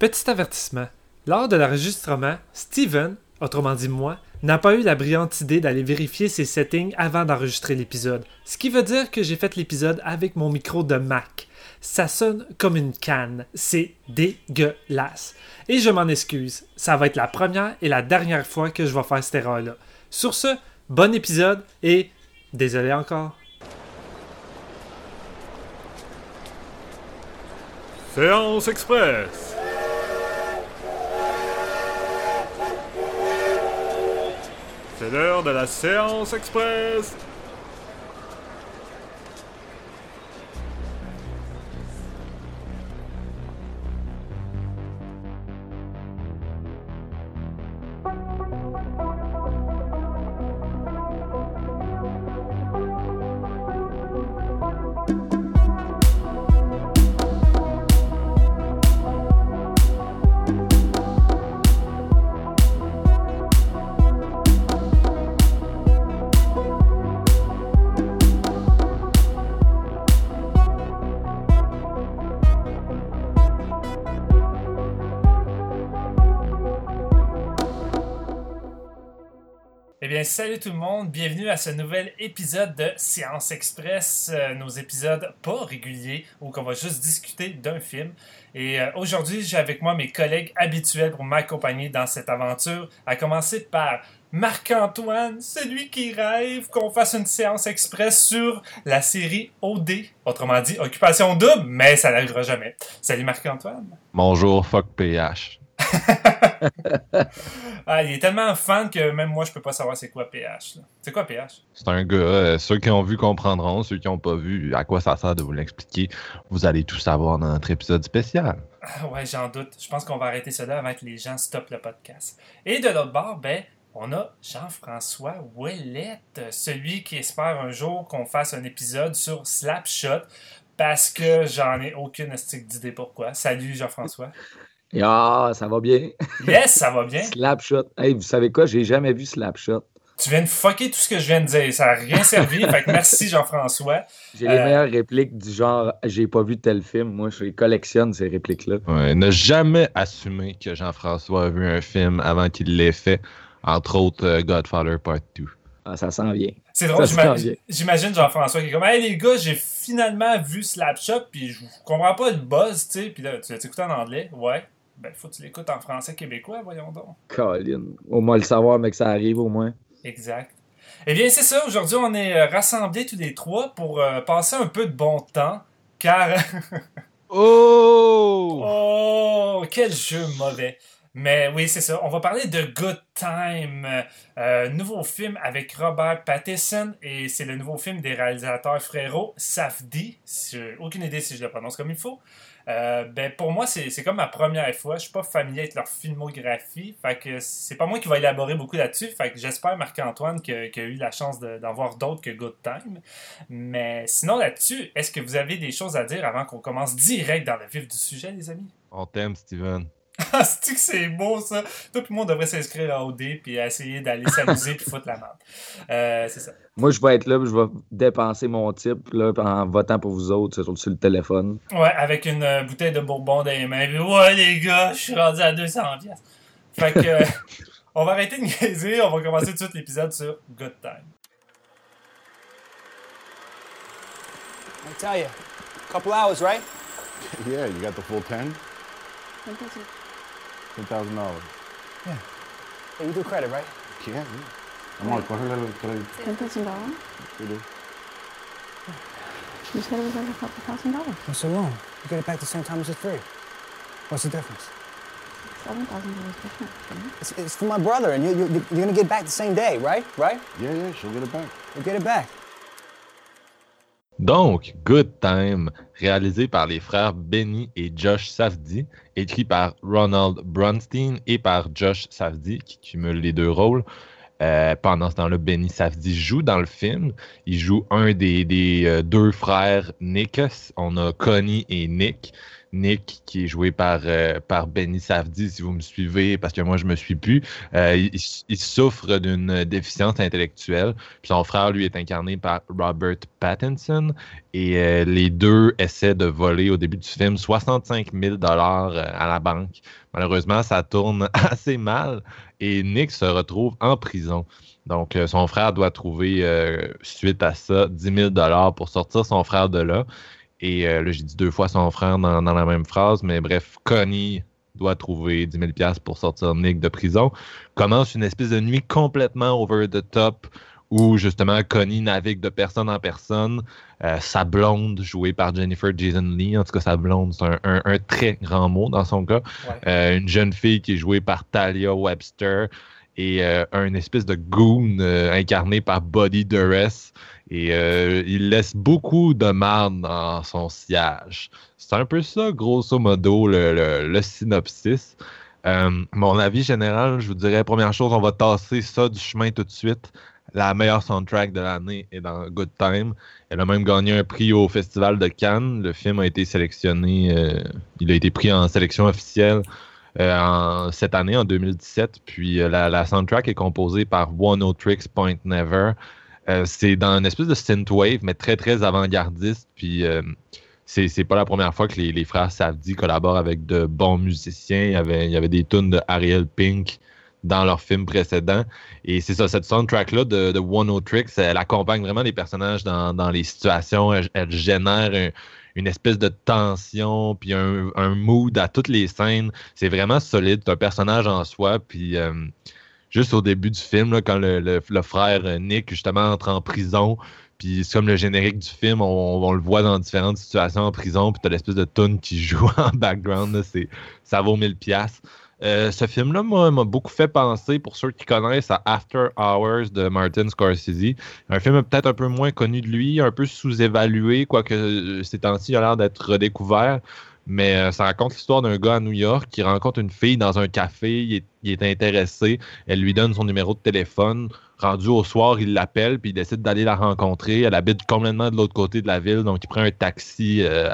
Petit avertissement. Lors de l'enregistrement, Steven, autrement dit moi, n'a pas eu la brillante idée d'aller vérifier ses settings avant d'enregistrer l'épisode. Ce qui veut dire que j'ai fait l'épisode avec mon micro de Mac. Ça sonne comme une canne. C'est dégueulasse. Et je m'en excuse. Ça va être la première et la dernière fois que je vais faire cette erreur-là. Sur ce, bon épisode et désolé encore. Séance Express. C'est l'heure de la séance express. Salut tout le monde, bienvenue à ce nouvel épisode de Séance Express, euh, nos épisodes pas réguliers où on va juste discuter d'un film. Et euh, aujourd'hui, j'ai avec moi mes collègues habituels pour m'accompagner dans cette aventure, à commencer par Marc-Antoine, celui qui rêve qu'on fasse une séance express sur la série OD, autrement dit Occupation Double, mais ça n'arrivera jamais. Salut Marc-Antoine. Bonjour, fuck PH. Ah, il est tellement fan que même moi, je peux pas savoir c'est quoi PH. C'est quoi PH? C'est un gars, euh, ceux qui ont vu comprendront, ceux qui n'ont pas vu, à quoi ça sert de vous l'expliquer, vous allez tout savoir dans notre épisode spécial. Ah ouais, j'en doute. Je pense qu'on va arrêter cela avant que les gens stoppent le podcast. Et de l'autre bord, ben, on a Jean-François Ouellette, celui qui espère un jour qu'on fasse un épisode sur Slapshot, parce que j'en ai aucune estique d'idée pourquoi. Salut Jean-François. Ah, ça va bien. Yes, ça va bien. Slapshot. Hey, vous savez quoi? J'ai jamais vu Slapshot. Tu viens de fucker tout ce que je viens de dire. Ça n'a rien servi. fait que merci Jean-François. J'ai les Euh, meilleures répliques du genre j'ai pas vu tel film. Moi, je les collectionne, ces répliques-là. Ouais, ne jamais assumer que Jean-François a vu un film avant qu'il l'ait fait, entre autres euh, Godfather Part 2. Ah, ça s'en vient. C'est drôle, Ça j'ima- sent bien. j'imagine Jean-François qui est comme Hey les gars, j'ai finalement vu Slapshot, puis je comprends pas le buzz, tu sais. Puis là, tu l'as écouté en anglais? Ouais. Ben, faut que tu l'écoutes en français québécois, voyons donc. Colin. Au moins le savoir, mais que ça arrive au moins. Exact. Eh bien, c'est ça. Aujourd'hui, on est euh, rassemblés tous les trois pour euh, passer un peu de bon temps, car. Oh! Oh, quel jeu mauvais. Mais oui, c'est ça. On va parler de Good Time, euh, nouveau film avec Robert Pattinson et c'est le nouveau film des réalisateurs frérot Safdie. Aucune idée si je le prononce comme il faut. Euh, ben pour moi, c'est comme ma première fois. Je suis pas familier avec leur filmographie. Fait que c'est pas moi qui va élaborer beaucoup là-dessus. Fait que j'espère, Marc-Antoine, qu'il a eu la chance de- d'en voir d'autres que Good Time. Mais sinon, là-dessus, est-ce que vous avez des choses à dire avant qu'on commence direct dans le vif du sujet, les amis? On t'aime, Steven. Ah, c'est que c'est beau ça? Tout le monde devrait s'inscrire à OD puis essayer d'aller s'amuser puis foutre la merde. Euh, c'est ça. Moi, je vais être là, puis je vais dépenser mon type là, en votant pour vous autres sur, sur le téléphone. Ouais, avec une euh, bouteille de bourbon dans les mains. Puis, ouais, les gars, je suis rendu à 200 pièces. Fait que, euh, on va arrêter de niaiser. On va commencer tout de suite l'épisode sur Good Time. I tell you, couple hours, right? Yeah, you got the full 10? $10,000. Hey, you do credit, right? Yeah, yeah. Amor, cógele el crédito. Ten thousand dollars? Sí, sí. You said it was like a couple thousand dollars. What's so long? You get it back the same time as it's free. What's the difference? Seven thousand dollars different. It's, it's for my brother, and you, you, you're gonna get it back the same day, right? Right? Yeah, yeah, she'll get it back. You get it back. Donc, Good Time, réalisé par les frères Benny et Josh Safdie, écrit par Ronald Bronstein et par Josh Safdie, qui cumule les deux rôles. Euh, pendant ce temps-là, Benny Safdie joue dans le film. Il joue un des, euh, deux frères Nick. On a Connie et Nick. Nick, qui est joué par, euh, par Benny Safdie, si vous me suivez, parce que moi, je me suis plus. Euh, il, souffre d'une déficience intellectuelle. Son frère, lui, est incarné par Robert Pattinson. Et euh, les deux essaient de voler au début du film 65 000 dollars à la banque. Malheureusement, ça tourne assez mal et Nick se retrouve en prison. Donc, son frère doit trouver, suite à ça, 10 000 dollars pour sortir son frère de là. Et euh, là, j'ai dit deux fois son frère dans, dans la même phrase, mais bref, Connie doit trouver 10 000 piastres pour sortir Nick de prison. Commence une espèce de nuit complètement over the top où justement Connie navigue de personne en personne. Euh, sa blonde, jouée par Jennifer Jason Lee, en tout cas sa blonde, c'est un, un- un très grand mot dans son cas. Ouais. Euh, une jeune fille qui est jouée par Talia Webster et euh, un espèce de goon incarné par Buddy Duress. Et euh, il laisse beaucoup de marde dans son siège. C'est un peu ça, grosso modo, le, synopsis. Euh, mon avis général, je vous dirais, première chose, on va tasser ça du chemin tout de suite. La meilleure soundtrack de l'année est dans Good Time. Elle a même gagné un prix au Festival de Cannes. Le film a été sélectionné, euh, il a été pris en sélection officielle cette année, en 2017. Puis la, la soundtrack est composée par One O Tricks Point Never. Euh, c'est dans une espèce de synthwave, mais très, très avant-gardiste. Puis euh, c'est pas la première fois que les, frères Savdi collaborent avec de bons musiciens. Il y avait, des tunes de Ariel Pink dans leurs films précédents. Et c'est ça, cette soundtrack-là de, de One O Tricks, elle accompagne vraiment les personnages dans, les situations. Elle, génère un- une espèce de tension, puis un, un mood à toutes les scènes. C'est vraiment solide. C'est un personnage en soi. Puis euh, juste au début du film, quand le, le- frère euh, Nick, justement, entre en prison, puis c'est comme le générique du film, on, le voit dans différentes situations en prison, puis t'as l'espèce de tune qui joue en background. ça vaut 1000 pièces. ce film-là moi, m'a beaucoup fait penser, pour ceux qui connaissent, à After Hours de Martin Scorsese. Un film peut-être un peu moins connu de lui, un peu sous-évalué, quoique euh, ces temps-ci, il a l'air d'être redécouvert. Mais euh, ça raconte l'histoire d'un gars à New York qui rencontre une fille dans un café, il est, intéressé, elle lui donne son numéro de téléphone. Rendu au soir, il l'appelle, puis il décide d'aller la rencontrer. Elle habite complètement de l'autre côté de la ville, donc il prend un taxi, euh,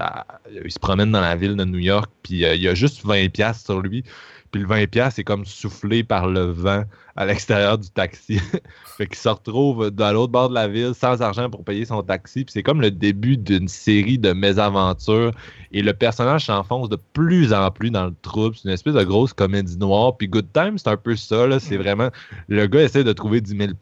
il se promène dans la ville de New York, puis euh, il a juste 20$ piastres sur lui. Puis le 20$ est comme soufflé par le vent à l'extérieur du taxi. fait qu'il se retrouve de l'autre bord de la ville sans argent pour payer son taxi. Puis c'est comme le début d'une série de mésaventures. Et le personnage s'enfonce de plus en plus dans le trouble. C'est une espèce de grosse comédie noire. Puis Good Time, c'est un peu ça. C'est vraiment. Le gars essaie de trouver 10 000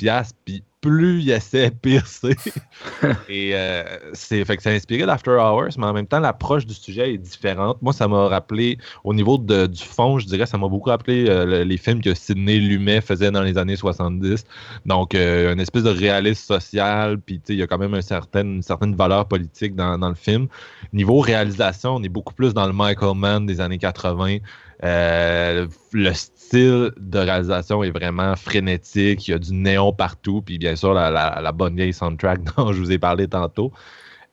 puis plus il essaie, pire c'est. Et euh, c'est fait que c'est inspiré d'After Hours, mais en même temps, l'approche du sujet est différente. Moi, ça m'a rappelé, au niveau de- du fond, je dirais, ça m'a beaucoup rappelé euh, le- les films que Sidney Lumet faisait dans les années 70. Donc, euh, une espèce de réalisme social, puis il y a quand même un certain, une certaine valeur politique dans, dans le film. Niveau réalisation, on est beaucoup plus dans le Michael Mann des années 80. Euh, le style de réalisation est vraiment frénétique. Il y a du néon partout. Puis bien sûr, la, bonne vieille soundtrack dont je vous ai parlé tantôt.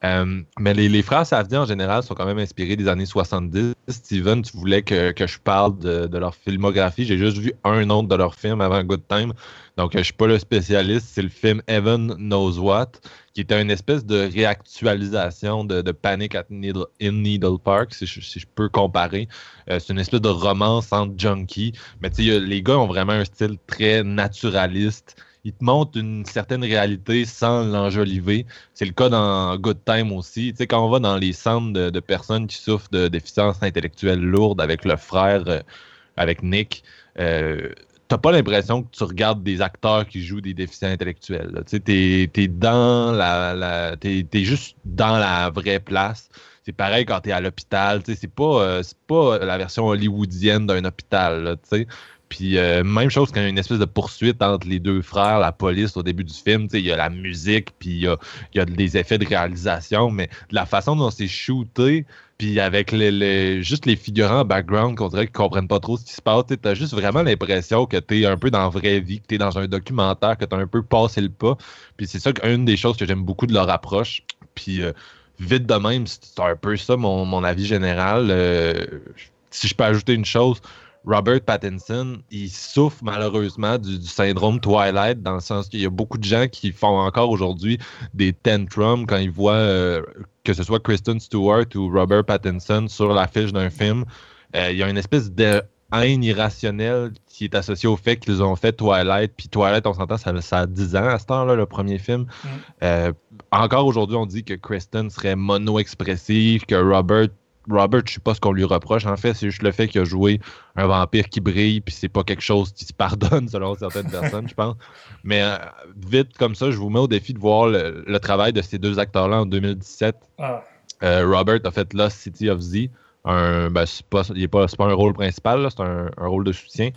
Euh, mais les, les frères Safdie, en général, sont quand même inspirés des années 70. Steven, tu voulais que, que je parle de, leur filmographie. J'ai juste vu un autre de leur film avant Good Time. Donc, je suis pas le spécialiste. C'est le film Heaven Knows What, qui était une espèce de réactualisation de, Panic at Needle, in Needle Park, si je, peux comparer. Euh, c'est une espèce de romance entre junkies. Mais tu sais, les gars ont vraiment un style très naturaliste. Ils te montrent une certaine réalité sans l'enjoliver. C'est le cas dans Good Time aussi. Tu sais, quand on va dans les centres de, personnes qui souffrent de déficience intellectuelle lourde avec le frère, euh, avec Nick, euh, t'as pas l'impression que tu regardes des acteurs qui jouent des déficients intellectuels. Tu t'es dans la, t'es, juste dans la vraie place. C'est pareil quand t'es à l'hôpital. Tu c'est pas, euh, pas la version hollywoodienne d'un hôpital. tu. Puis euh, même chose quand il y a une espèce de poursuite entre les deux frères, la police au début du film, il y a la musique, puis il y a, y a des effets de réalisation, mais la façon dont c'est shooté, puis avec les, les- juste les figurants en background qu'on dirait qu'ils comprennent pas trop ce qui se passe, tu as juste vraiment l'impression que tu es un peu dans la vraie vie, que tu es dans un documentaire, que tu as un peu passé le pas. Puis c'est ça une des choses que j'aime beaucoup de leur approche. Puis euh, vite de même, c'est un peu ça mon, mon avis général. Euh, si je peux ajouter une chose, Robert Pattinson, il souffre malheureusement du, du syndrome Twilight, dans le sens qu'il y a beaucoup de gens qui font encore aujourd'hui des tantrums quand ils voient euh, que ce soit Kristen Stewart ou Robert Pattinson sur l'affiche d'un film. Euh, il y a une espèce de haine irrationnelle qui est associée au fait qu'ils ont fait Twilight. Puis Twilight, on s'entend, ça, ça a 10 ans à ce temps-là, le premier film. Mm. Euh, encore aujourd'hui, on dit que Kristen serait mono-expressive, que Robert Robert, je sais pas ce qu'on lui reproche. En fait, c'est juste le fait qu'il a joué un vampire qui brille, puis c'est pas quelque chose qui se pardonne selon certaines personnes, je pense. Mais euh, vite comme ça, je vous mets au défi de voir le, le travail de ces deux acteurs-là en 2017. Ah, Euh, Robert a fait Lost City of Z. Un, ben, c'est pas, il est pas, c'est pas un rôle principal, c'est un, un rôle de soutien.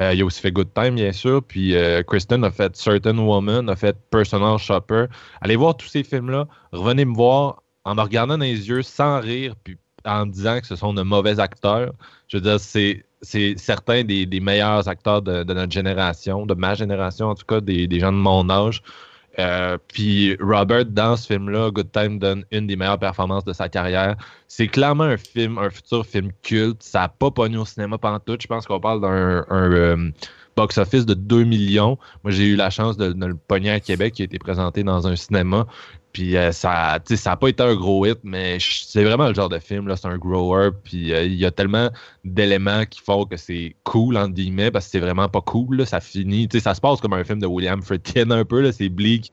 Euh, il a aussi fait Good Time, bien sûr. Puis euh, Kristen a fait Certain Woman, a fait Personal Shopper. Allez voir tous ces films-là. Revenez me voir en me regardant dans les yeux, sans rire, puis en disant que ce sont de mauvais acteurs. Je veux dire, c'est, c'est certains des, des meilleurs acteurs de, notre génération, de ma génération en tout cas, des, des gens de mon âge. Euh, puis Robert, dans ce film-là, Good Time donne une des meilleures performances de sa carrière. C'est clairement un film, un futur film culte. Ça n'a pas pogné au cinéma pantoute. Je pense qu'on parle d'un un, euh, box-office de 2 millions. Moi, j'ai eu la chance de, de le pogner à Québec, qui a été présenté dans un cinéma. Puis euh, ça ça n'a pas été un gros hit, mais c'est vraiment le genre de film. C'est un grower. Puis euh, il y a tellement d'éléments qui font que c'est cool, entre guillemets, parce que c'est vraiment pas cool. là. Ça finit. Ça se passe comme un film de William Friedkin un peu. C'est bleak,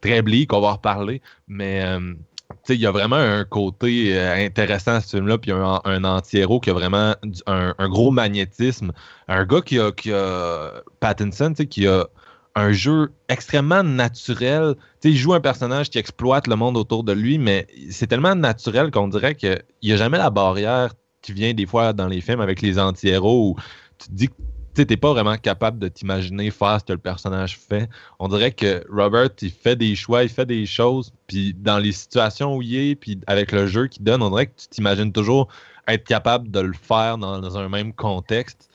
très bleak, on va en reparler. Mais euh, il y a vraiment un côté euh, intéressant à ce film-là, puis un, un anti-héros qui a vraiment un, gros magnétisme. Un gars qui a, qui a Pattinson, qui a un jeu extrêmement naturel. Il joue un personnage qui exploite le monde autour de lui, mais c'est tellement naturel qu'on dirait qu'il n'y a jamais la barrière qui vient des fois dans les films avec les anti-héros où tu te dis que tu n'es pas vraiment capable de t'imaginer faire ce que le personnage fait. On dirait que Robert, il fait des choix, il fait des choses, puis dans les situations où il est, puis avec le jeu qu'il donne, on dirait que tu t'imagines toujours être capable de le faire dans un même contexte.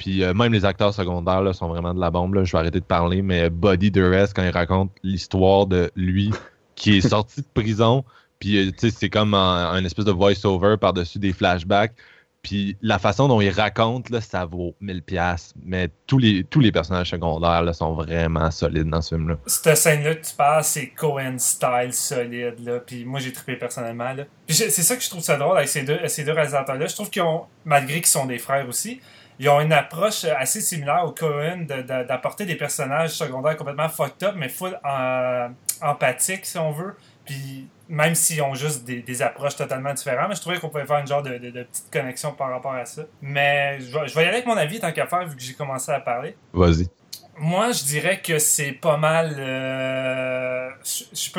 Puis euh, même les acteurs secondaires là, sont vraiment de la bombe. Là. Je vais arrêter de parler, mais Buddy Durst, quand il raconte l'histoire de lui qui est sorti de prison, puis euh, tu sais, c'est comme un, un espèce de voice-over par-dessus des flashbacks. Puis la façon dont il raconte, là, ça vaut 1000 pièces. Mais tous les, tous les personnages secondaires là, sont vraiment solides dans ce film-là. cette scène-là que tu parles, c'est Cohen style solide, là. Puis moi, j'ai trippé personnellement, là. C'est ça que je trouve ça drôle avec ces deux, ces deux réalisateurs-là. Je trouve qu'ils ont, malgré qu'ils sont des frères aussi, ils ont une approche assez similaire au Cohen de- de- d'apporter des personnages secondaires complètement fucked up, mais full en- empathiques, si on veut. Puis même s'ils ont juste des, approches totalement différentes, mais je trouvais qu'on pouvait faire une genre de, petite connexion par rapport à ça. Mais je je vais y aller avec mon avis tant qu'à faire, vu que j'ai commencé à parler. Vas-y. Moi, je dirais que c'est pas mal. euh, je, je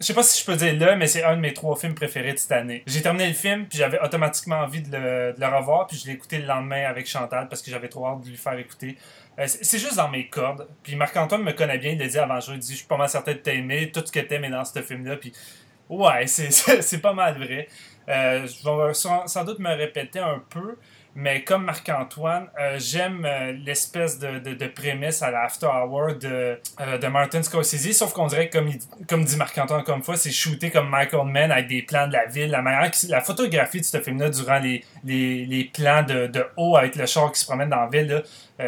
je sais pas si je peux dire là, mais c'est un de mes trois films préférés de cette année. J'ai terminé le film, puis j'avais automatiquement envie de le, revoir, puis je l'ai écouté le lendemain avec Chantal parce que j'avais trop hâte de lui faire écouter. Euh, c'est juste dans mes cordes. Puis Marc-Antoine me connaît bien, il l'a dit avant il dit Je suis pas mal certain de t'aimer, tout ce que t'aimes dans ce film-là. Puis ouais, c'est- pas mal vrai. Euh, je vais sans doute me répéter un peu, mais comme Marc-Antoine, euh, j'aime euh, l'espèce de, de, prémisse à la After Hour de, euh, de Martin Scorsese, sauf qu'on dirait, comme, comme dit Marc-Antoine comme fois, c'est shooté comme Michael Mann avec des plans de la ville. La manière la photographie de ce film-là durant les, les, les plans de, de haut avec le char qui se promène dans la ville,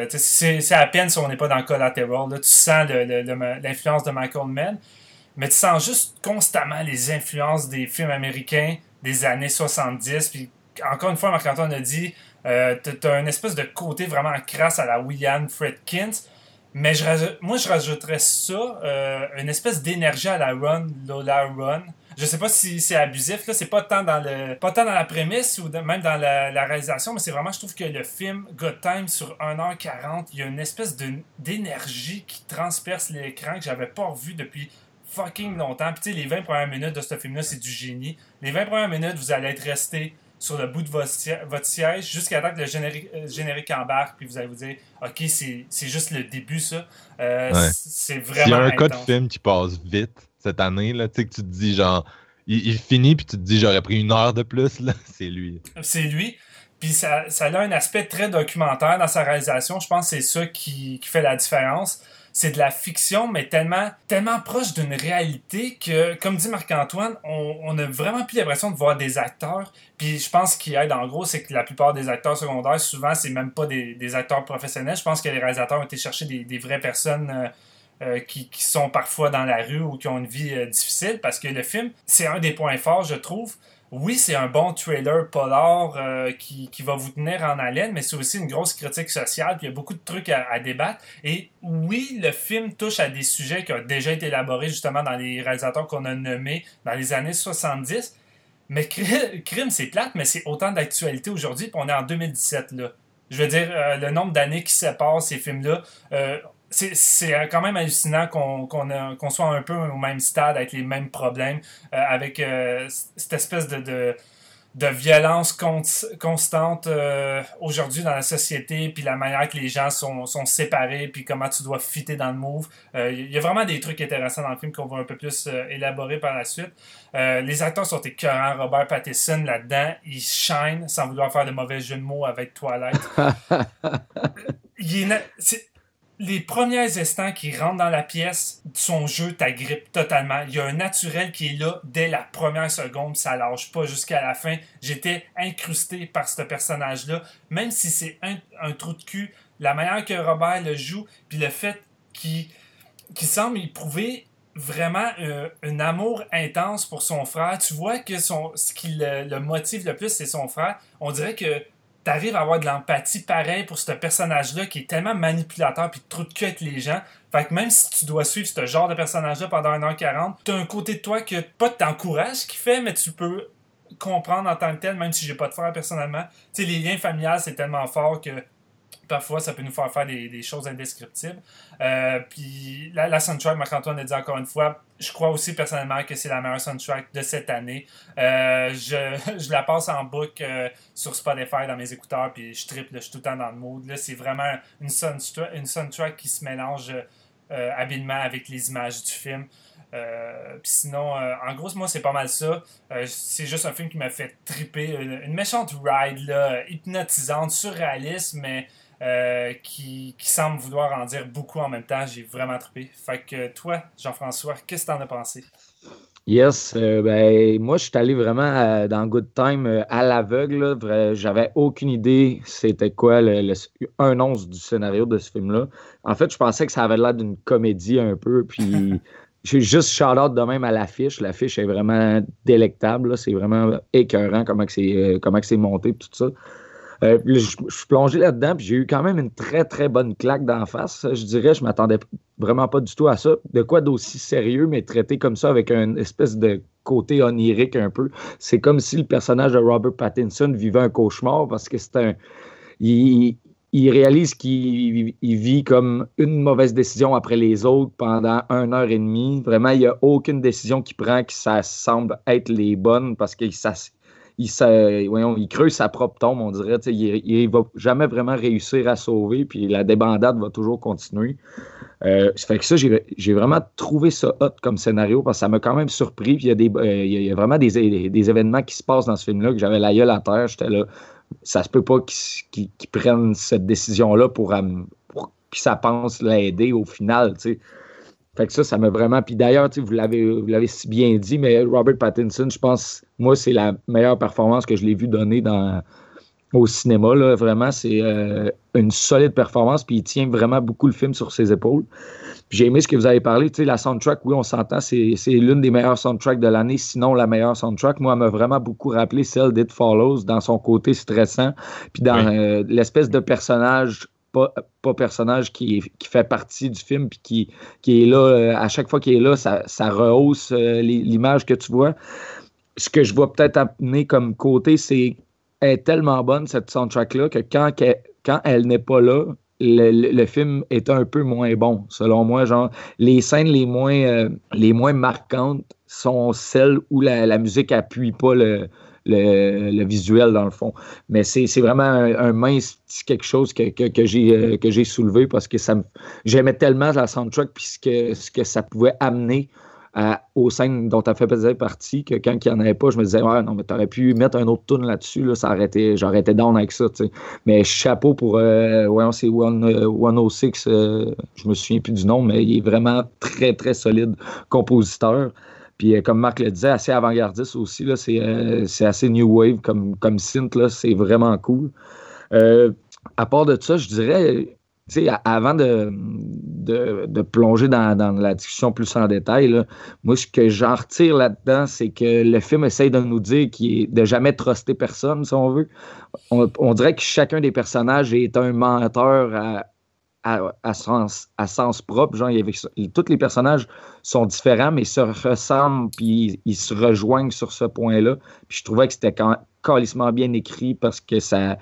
c'est à peine si on n'est pas dans Collateral. Là, tu sens l'influence de Michael Mann mais tu sens juste constamment les influences des films américains des années 70. Puis encore une fois, Marc-Antoine a dit, euh, t'as une espèce de côté vraiment crasse à la William Friedkins. Mais je moi, je rajouterais ça, euh, une espèce d'énergie à la Run, Lola Run. Je sais pas si c'est abusif, là, c'est pas tant dans le pas tant dans la prémisse ou même dans la, réalisation, mais c'est vraiment, je trouve que le film Good Time sur 1h40, il y a une espèce d'énergie qui transperce l'écran que j'avais pas revu depuis fucking longtemps. Puis tu sais, les 20 premières minutes de ce film-là, c'est du génie. Les 20 premières minutes, vous allez être resté sur le bout de votre, si- votre siège jusqu'à temps que le générique, euh, générique embarque, puis vous allez vous dire, OK, c'est juste le début, ça. Euh, Ouais. C'est S'il y a vraiment un cas de intense. film qui passe vite cette année, là, tu sais, que tu te dis genre, il, il finit, puis tu te dis j'aurais pris une heure de plus, là, c'est lui. C'est lui. Puis ça, ça a un aspect très documentaire dans sa réalisation. Je pense que c'est ça qui, qui fait la différence. C'est de la fiction, mais tellement, tellement proche d'une réalité que, comme dit Marc-Antoine, on, on a vraiment plus l'impression de voir des acteurs. Puis je pense qu'il aide en gros, c'est que la plupart des acteurs secondaires, souvent, c'est même pas des, acteurs professionnels. Je pense que les réalisateurs ont été chercher des, vraies personnes. euh, euh, qui, qui sont parfois dans la rue ou qui ont une vie euh, difficile parce que le film, c'est un des points forts, je trouve. Oui, c'est un bon trailer polar euh, qui, qui va vous tenir en haleine, mais c'est aussi une grosse critique sociale, puis il y a beaucoup de trucs à, débattre. Et oui, le film touche à des sujets qui ont déjà été élaborés justement dans les réalisateurs qu'on a nommés dans les années 70. Mais Cri- Crime, c'est plate, mais c'est autant d'actualité aujourd'hui, puis on est en 2017, là. Je veux dire, euh, le nombre d'années qui séparent ces films-là, euh, c'est c'est quand même hallucinant qu'on qu'on a- qu'on soit un peu au même stade avec les mêmes problèmes, euh, avec euh, cette espèce de, de, de violence con- constante euh, aujourd'hui dans la société, puis la manière que les gens sont, sont séparés, puis comment tu dois fitter dans le move. Euh, Il y a vraiment des trucs intéressants dans le film qu'on va un peu plus euh, élaborer par la suite. Euh, les acteurs sont écœurants. Robert Pattinson là-dedans, il shine sans vouloir faire de mauvais jeux de mots avec Twilight. Il est les premiers instants qui rentrent dans la pièce, son jeu t'agrippe totalement. Il y a un naturel qui est là dès la première seconde, ça lâche pas jusqu'à la fin. J'étais incrusté par ce personnage-là, même si c'est un, trou de cul. La manière que Robert le joue, puis le fait qu'il semble éprouver vraiment euh, un amour intense pour son frère. Tu vois que ce qui le motive le plus, c'est son frère. On dirait que tu arrives à avoir de l'empathie pareil pour ce personnage-là qui est tellement manipulateur puis trop de cul les gens. Fait que même si tu dois suivre ce genre de personnage-là pendant 1h40, t'as un côté de toi que pas t'encourage ce qu'il fait, mais tu peux comprendre en tant que tel, même si j'ai pas de frère personnellement. Tu sais, les liens familiales, c'est tellement fort que parfois ça peut nous faire faire des, choses indescriptibles. Euh, puis la, soundtrack, Marc-Antoine a dit encore une fois, je crois aussi personnellement que c'est la meilleure soundtrack de cette année. Euh, je, la passe en boucle euh, sur Spotify dans mes écouteurs, puis je triple, je suis tout le temps dans le mood. C'est vraiment une soundtrack, une soundtrack qui se mélange habilement avec les images du film. Puis sinon, en gros, moi, c'est pas mal ça. C'est juste un film qui m'a fait triper. Une, une méchante ride, là, hypnotisante, surréaliste, mais euh, qui, qui semble vouloir en dire beaucoup en même temps. J'ai vraiment trippé. Fait que toi, Jean-François, qu'est-ce que t'en as pensé? Yes, euh, ben, moi, je suis allé vraiment euh, dans Good Time euh, à l'aveugle. J'avais aucune idée c'était quoi le, le- un once du scénario de ce film-là. En fait, je pensais que ça avait l'air d'une comédie un peu, puis j'ai juste shout-out de même à l'affiche. L'affiche est vraiment délectable. C'est vraiment écœurant comment c'est monté, tout ça. Euh, je, suis plongé là-dedans, puis j'ai eu quand même une très, très bonne claque d'en face. Je dirais, je m'attendais vraiment pas du tout à ça. De quoi d'aussi sérieux, mais traité comme ça avec une espèce de côté onirique un peu. C'est comme si le personnage de Robert Pattinson vivait un cauchemar parce que c'est un. Il, il réalise qu'il il vit comme une mauvaise décision après les autres pendant une heure et demie. Vraiment, il n'y a aucune décision qu'il prend qui ça semble être les bonnes parce qu'il s'ass- il, creuse sa propre tombe, on dirait. Il ne va jamais vraiment réussir à sauver, puis la débandade va toujours continuer. Euh, ça fait que ça, j'ai vraiment trouvé ça hot comme scénario parce que ça m'a quand même surpris. Puis il y a, des, euh, il y a- vraiment des, événements qui se passent dans ce film-là que j'avais la gueule à terre. J'étais là. Ça se peut pas qu'ils qu'ils- qu'ils prennent cette décision-là pour, am- pour que ça pense l'aider au final. Fait que ça, ça m'a vraiment. Puis d'ailleurs, vous l'avez, vous l'avez si bien dit, mais Robert Pattinson, je pense, moi, c'est la meilleure performance que je l'ai vu donner dans, au cinéma. Là. Vraiment, c'est euh, une solide performance. Puis il tient vraiment beaucoup le film sur ses épaules. Puis j'ai aimé ce que vous avez parlé. Tu sais, la soundtrack, oui, on s'entend, c'est, c'est l'une des meilleures soundtracks de l'année, sinon la meilleure soundtrack. Moi, elle m'a vraiment beaucoup rappelé celle d'It Follows dans son côté stressant. Puis dans Oui. euh, l'espèce de personnage. Pas, personnage qui, qui fait partie du film puis qui, qui est là euh, à chaque fois qu'il est là ça, ça rehausse euh, l'image que tu vois. Ce que je vois peut-être amener comme côté c'est elle est tellement bonne cette soundtrack là que quand, qu'elle- quand elle n'est pas là le, le- le film est un peu moins bon selon moi. Genre les scènes les moins euh, les moins marquantes sont celles où la, la musique appuie pas le, le, visuel dans le fond mais c'est vraiment un, mince petit quelque chose que, que, que j'ai euh, soulevé parce que ça j'aimais tellement la soundtrack puis ce que, ça pouvait amener aux scènes dont fait faisait partie, que quand il n'y en avait pas, je me disais, ouais, non, mais tu aurais pu mettre un autre tune là-dessus, là, ça j'aurais été down avec ça. Mais chapeau pour, euh, ouais, c'est One, euh, 106, euh, je me souviens plus du nom, mais il est vraiment très, très solide compositeur. Puis euh, comme Marc le disait, assez avant-gardiste aussi, là, c'est, euh, c'est assez new wave comme, comme synth, là, c'est vraiment cool. Euh, à part de ça, je dirais, avant de, de, de plonger dans, dans la discussion plus en détail, là, moi, ce que j'en retire là-dedans, c'est que le film essaye de nous dire qu'il est de jamais truster personne, si on veut. On, on dirait que chacun des personnages est un menteur à, à, sens, à sens propre. Genre, il y avait- tous les personnages sont différents, mais se ressemblent, puis ils, se rejoignent sur ce point-là. Puis je trouvais que c'était calissement bien écrit parce que ça,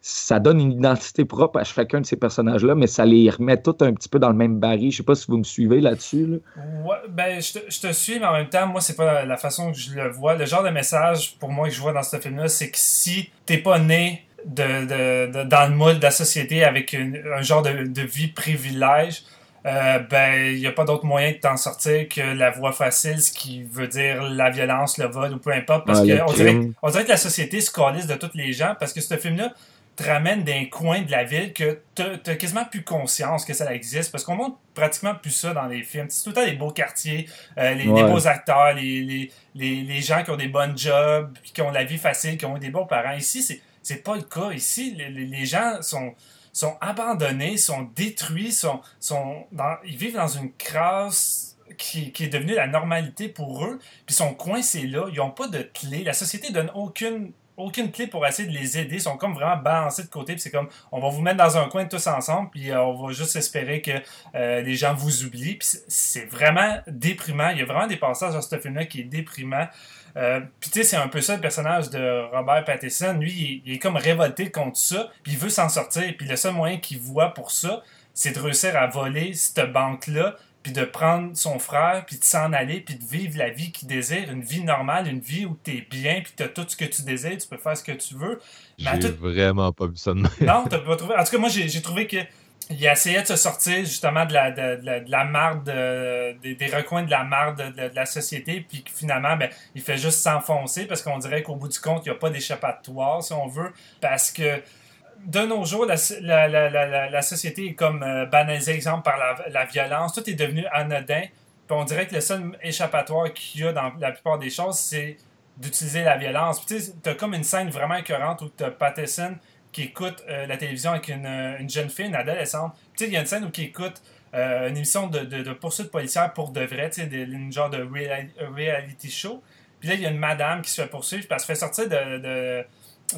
ça donne une identité propre à chacun de ces personnages-là, mais ça les remet tous un petit peu dans le même baril. Je sais pas si vous me suivez là-dessus. là. Ouais, ben, je te, je te suis, mais en même temps, moi, c'est pas la façon que je le vois. Le genre de message, pour moi, que je vois dans ce film-là, c'est que si t'es pas né de, de, de- dans le moule de la société avec une- un genre de, de vie privilège, euh, ben, il n'y a pas d'autre moyen de t'en sortir que la voie facile, ce qui veut dire la violence, le vol ou peu importe. Parce que on dirait, on dirait que la société se calisse de tous les gens parce que ce film-là te ramène d'un coin de la ville que t'as quasiment plus conscience que ça existe parce qu'on montre pratiquement plus ça dans les films. C'est tout le temps les beaux quartiers, euh, les, beaux acteurs, les, les, les, les gens qui ont des bonnes jobs, qui ont la vie facile, qui ont eu des bons parents. Ici, c'est c'est pas le cas. Ici, les, gens sont sont abandonnés, sont détruits, sont, ils vivent dans une crasse qui, est devenue la normalité pour eux, puis sont coincés là, ils n'ont pas de clé. La société donne aucune aucune clé pour essayer de les aider. Ils sont comme vraiment balancés de côté. Puis c'est comme, on va vous mettre dans un coin tous ensemble, puis euh, on va juste espérer que euh, les gens vous oublient. Puis c'est vraiment déprimant. Il y a vraiment des passages dans ce film-là qui est déprimant. Euh, puis tu sais, c'est un peu ça le personnage de Robert Pattinson. Lui, il est, il est comme révolté contre ça, puis il veut s'en sortir. Puis le seul moyen qu'il voit pour ça, c'est de réussir à voler cette banque-là, puis de prendre son frère, puis de s'en aller, puis de vivre la vie qu'il désire, une vie normale, une vie où t'es bien, puis t'as tout ce que tu désires, tu peux faire ce que tu veux. J'ai tout- vraiment pas vu ça de non, t'as pas trouvé. En tout cas, moi, j'ai trouvé que il essayait de se sortir justement de la, de, de la, de la marde, euh, des, recoins de la marde de, la société, puis finalement, ben, il fait juste s'enfoncer parce qu'on dirait qu'au bout du compte, il n'y a pas d'échappatoire, si on veut, parce que de nos jours, la, la, la, la, société est comme euh, banalisée, exemple, par la, violence. Tout est devenu anodin. Puis on dirait que le seul échappatoire qu'il y a dans la plupart des choses, c'est d'utiliser la violence. Puis tu t'as comme une scène vraiment écœurante où t'as Patterson qui écoute euh, la télévision avec une, euh, une jeune fille, une adolescente. Tu sais, il y a une scène où il écoute euh, une émission de, poursuite policière pour de vrai, tu sais, une genre de reali- reality show. Puis là, il y a une madame qui se fait poursuivre, puis elle se fait sortir de,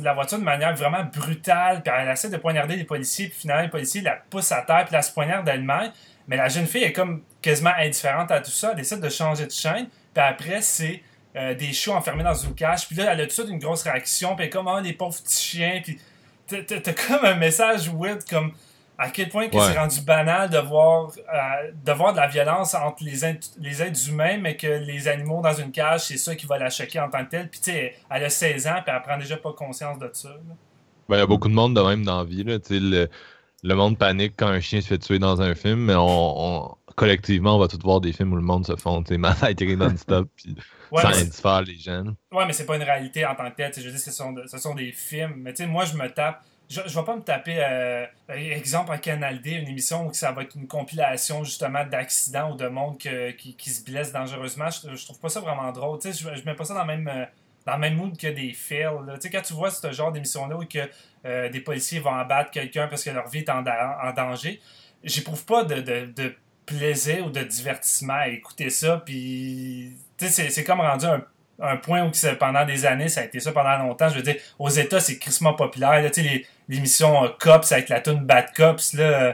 la voiture de manière vraiment brutale, puis elle essaie de poignarder les policiers, puis finalement, les policiers la poussent à terre, puis elle se poignarde elle-même. Mais la jeune fille est comme quasiment indifférente à tout ça, elle décide de changer de chaîne, puis après, c'est des chiots enfermés dans une cage, puis là, elle a tout de suite une grosse réaction, puis comme, oh, les pauvres petits chiens, puis t'as comme un message weird, comme à quel point que Ouais. c'est rendu banal de voir, euh, de voir de la violence entre les, êtres- les êtres humains, mais que les animaux dans une cage, c'est ça qui va la choquer en tant que tel. Puis tu sais, elle a 16 ans, puis elle prend déjà pas conscience de ça. là. Ben, il y a beaucoup de monde de même dans la vie. Là. Tu sais, Le, le monde panique quand un chien se fait tuer dans un film, mais on, on- collectivement, on va tous voir des films où le monde se font tu sais, massacrer non-stop puis Ouais, sans les gens. Ouais, mais c'est pas une réalité en tant que telle. Je veux dire, ce sont, de- ce sont des films. Mais tu sais, moi, je me tape. Je, je vais pas me taper, euh, exemple, à Canal D, une émission où ça va être une compilation justement d'accidents ou de monde que- qui, qui se blesse dangereusement. Je, je trouve pas ça vraiment drôle. Tu sais, je, je mets pas ça dans le même, euh, dans le même mood que des fails. là. Tu sais, quand tu vois ce genre d'émission-là où que, euh, des policiers vont abattre quelqu'un parce que leur vie est en, da- en danger, j'éprouve pas de, de, de plaisir ou de divertissement à écouter ça. Puis, c'est- comme rendu un un point où pendant des années, ça a été ça pendant longtemps. Je veux dire, aux États, c'est crissement populaire. Là, l'émission euh, Cops avec la tune Bad Cops, là, euh,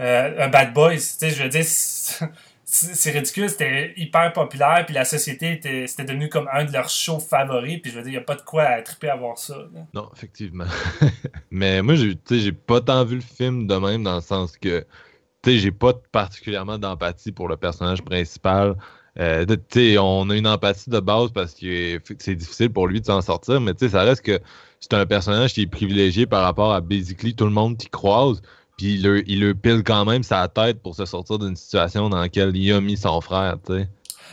euh, Bad Boys, je veux dire, c'est ridicule, c'était hyper populaire, puis la société, était- c'était devenu comme un de leurs shows favoris, puis je veux dire, il n'y a pas de quoi triper à voir ça. Non, effectivement. mais moi, j'ai j'ai pas tant vu le film de même dans le sens que tu sais, j'ai pas particulièrement d'empathie pour le personnage principal. Euh, tu on a une empathie de base parce que c'est difficile pour lui de s'en sortir, mais tu ça reste que c'est un personnage qui est privilégié par rapport à basically tout le monde qui croise, puis il le, il le pile quand même sa tête pour se sortir d'une situation dans laquelle il a mis son frère, tu.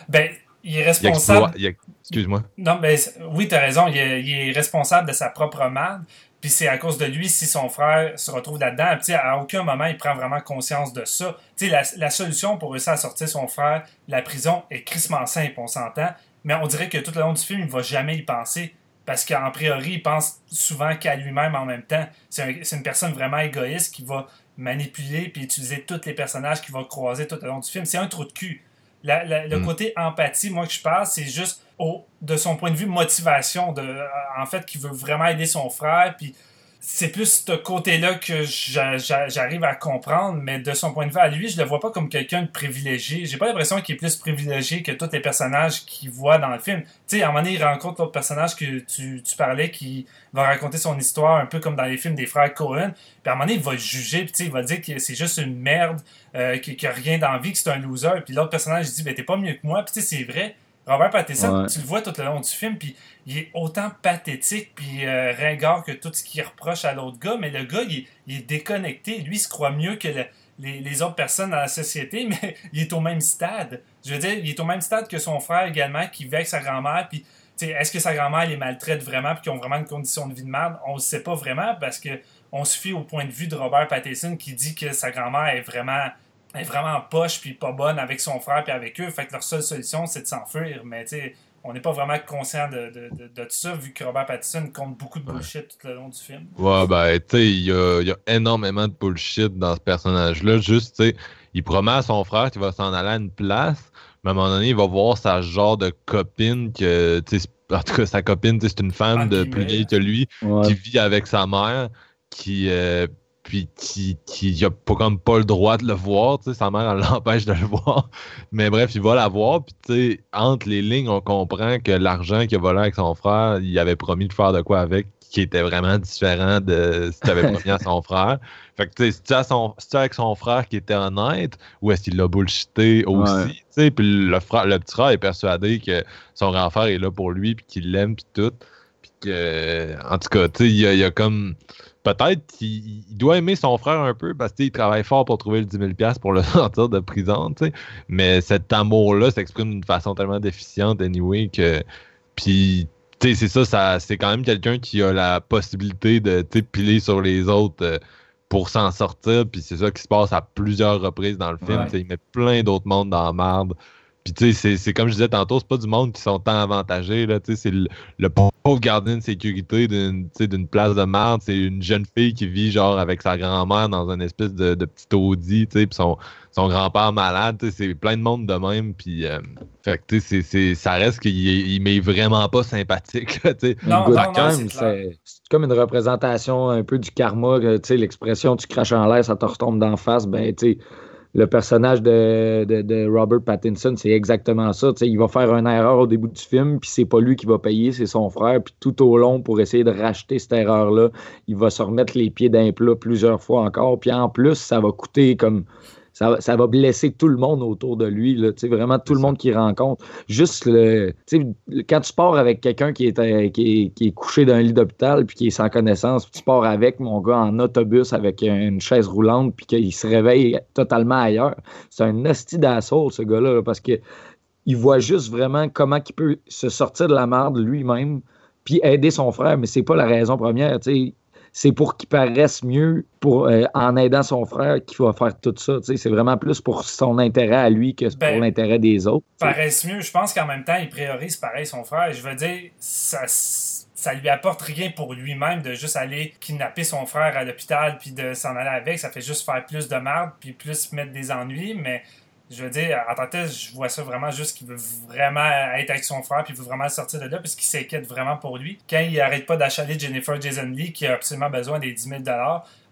Ben, il est responsable. Excuse-moi. Non, mais oui, t'as raison. Il est, il est responsable de sa propre merde. Puis c'est à cause de lui si son frère se retrouve là-dedans. Puis, à aucun moment il prend vraiment conscience de ça. Tu sais, la, solution pour réussir à sortir son frère de la prison est crissement simple, on s'entend. Mais on dirait que tout le long du film, il va jamais y penser. Parce qu'en priori, il pense souvent qu'à lui-même en même temps. C'est un- c'est une personne vraiment égoïste qui va manipuler puis utiliser tous les personnages qu'il va croiser tout le long du film. C'est un trou de cul. La- la- le Mm. côté empathie, moi que je parle, c'est juste au, de son point de vue motivation, de, euh, en fait, qu'il veut vraiment aider son frère. Puis c'est plus ce côté-là que j'a- j'a- j'arrive à comprendre, mais de son point de vue à lui, je le vois pas comme quelqu'un de privilégié. J'ai pas l'impression qu'il est plus privilégié que tous les personnages qu'il voit dans le film. Tu sais, à un moment donné, il rencontre l'autre personnage que tu, parlais qui va raconter son histoire un peu comme dans les films des frères Cohen. Puis à un moment donné, il va le juger, puis il va dire que c'est juste une merde, euh, qu'il qu'il a rien d'envie, que c'est un loser. Puis l'autre personnage il dit, ben t'es pas mieux que moi. Puis tu sais, c'est vrai. Robert Pattinson, Ouais. tu le vois tout le long du film, puis il est autant pathétique puis euh, ringard que tout ce qu'il reproche à l'autre gars, mais le gars, il, est- il est déconnecté. Lui, il se croit mieux que le- les, les autres personnes dans la société, mais il est au même stade. Je veux dire, il est au même stade que son frère également, qui vit avec sa grand-mère, puis est-ce que sa grand-mère les maltraite vraiment puis qu'ils ont vraiment une condition de vie de merde? On ne sait pas vraiment parce que on se fie au point de vue de Robert Pattinson qui dit que sa grand-mère est vraiment est vraiment poche puis pas bonne avec son frère puis avec eux. Fait que leur seule solution, c'est de s'enfuir. Mais tu sais, on n'est pas vraiment conscient de, de, de, de tout ça vu que Robert Pattinson compte beaucoup de bullshit tout le long du film. Ouais, ben, tu sais, il y a, il y a énormément de bullshit dans ce personnage-là. Juste, tu sais, il promet à son frère qu'il va s'en aller à une place, mais à un moment donné, il va voir sa genre de copine que, tu sais, en tout cas, sa copine, tu sais, c'est une femme En de plus vieille que lui, Ouais. qui vit avec sa mère, qui, euh, puis qui, qui a pas comme pas le droit de le voir, tu sais, sa mère, l'empêche de le voir. Mais bref, il va la voir, puis tu sais, entre les lignes, on comprend que l'argent qu'il a volé avec son frère, il avait promis de faire de quoi avec, qui était vraiment différent de ce qu'il avait promis à son frère. Fait que, tu sais, c'est-tu avec son frère qui était honnête, ou est-ce qu'il l'a bullshité aussi, Ouais. tu sais, puis le, frère, le petit frère est persuadé que son grand frère est là pour lui, puis qu'il l'aime, puis tout. Puis que, en tout cas, tu sais, il y a, il y a comme. Peut-être qu'il il doit aimer son frère un peu parce qu'il travaille fort pour trouver le 10 000 pour le sortir de prison. Mais cet amour-là s'exprime d'une façon tellement déficiente, anyway, que. Puis, tu c'est ça, ça c'est quand même quelqu'un qui a la possibilité de, piler sur les autres euh, pour s'en sortir. Puis c'est ça qui se passe à plusieurs reprises dans le film. Ouais. Il met plein d'autres mondes dans la merde. Puis tu sais, c'est- comme je disais tantôt, c'est pas du monde qui sont tant avantagés, là, tu sais, c'est le, le pauvre gardien de sécurité d'une place de merde, c'est une jeune fille qui vit genre avec sa grand-mère dans une espèce de, de petit Audi, tu sais, puis son, son grand-père malade, tu sais, c'est plein de monde de même, puis euh, fait que tu sais, ça reste qu'il est- il m'est vraiment pas sympathique, là. Non, non, non, c'est comme une représentation un peu du karma, que, tu sais, l'expression tu craches en l'air, ça te retombe d'en face. Ben, tu sais, le personnage de, Robert Pattinson, c'est exactement ça. Il va faire une erreur au début du film, puis c'est pas lui qui va payer, c'est son frère. Puis tout au long, pour essayer de racheter cette erreur-là, il va se remettre les pieds d'un plat plusieurs fois encore. Puis en plus, ça va coûter comme. Ça, va- ça va blesser tout le monde autour de lui, là, vraiment tout le monde qu'il rencontre. Juste le, quand tu pars avec quelqu'un qui est, euh, qui, est, qui est couché dans un lit d'hôpital puis qui est sans connaissance, puis tu pars avec mon gars en autobus avec une chaise roulante puis qu'il se réveille totalement ailleurs. C'est un hostie d'assaut, ce gars-là, là, parce que il voit juste vraiment comment il peut se sortir de la merde lui-même puis aider son frère, mais c'est pas la raison première. C'est pour qu'il paraisse mieux pour, euh, en aidant son frère qu'il va faire tout ça. tu sais. C'est vraiment plus pour son intérêt à lui que Ben, pour l'intérêt des autres. paraissent mieux. Je pense qu'en même temps, il priorise pareil son frère. Je veux dire, ça, ça lui apporte rien pour lui-même de juste aller kidnapper son frère à l'hôpital puis de s'en aller avec. Ça fait juste faire plus de merde puis plus mettre des ennuis. Mais je veux dire, en tant que tel, je vois ça vraiment juste qu'il veut vraiment être avec son frère puis il veut vraiment sortir de là parce qu'il s'inquiète vraiment pour lui. Quand il arrête pas d'achaler Jennifer Jason Lee qui a absolument besoin des 10 000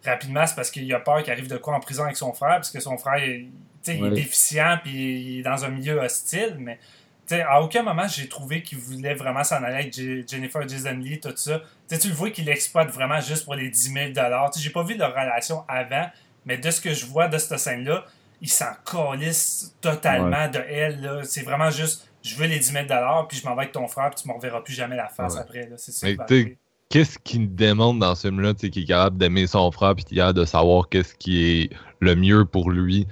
rapidement, c'est parce qu'il a peur qu'il arrive de quoi en prison avec son frère parce que son frère, il, tu sais, il est déficient puis il est dans un milieu hostile. Mais tu sais, à aucun moment j'ai trouvé qu'il voulait vraiment s'en aller avec Je- Jennifer Jason Lee, tout ça. Tu sais, tu le vois qu'il l'exploite vraiment juste pour les 10 000 Tu sais, J'ai pas vu leur relation avant, mais de ce que je vois de cette scène-là, il s'en calisse totalement de elle. là. C'est vraiment juste, je veux les 10 000 puis je m'en vais avec ton frère, puis tu m'en reverras plus jamais la face Ouais. après. là. C'est qu'est-ce qui démontre dans ce film-là, qui est capable d'aimer son frère puis de savoir qu'est-ce qui est le mieux pour lui?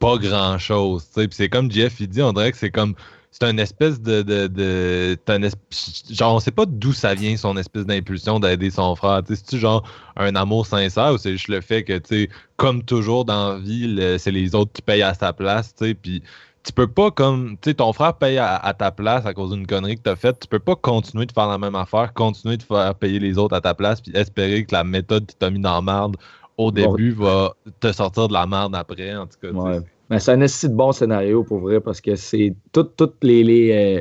Pas grand-chose, c'est comme Jeff, il dit, on dirait que c'est comme c'est un espèce de. de, de un Genre, on sait pas d'où ça vient, son espèce d'impulsion d'aider son frère. C'est-tu genre un amour sincère ou c'est juste le fait que, tu comme toujours dans la vie, le- c'est les autres qui payent à sa place, tu sais, puis tu peux pas comme tu sais ton frère paye à, à ta place à cause d'une connerie que t'as faite tu peux pas continuer de faire la même affaire continuer de faire payer les autres à ta place puis espérer que la méthode qui t'a mis dans la merde au Bon. début va te sortir de la merde après en tout cas. Ouais. Mais c'est un de bon scénario pour vrai parce que c'est tous les, les, euh,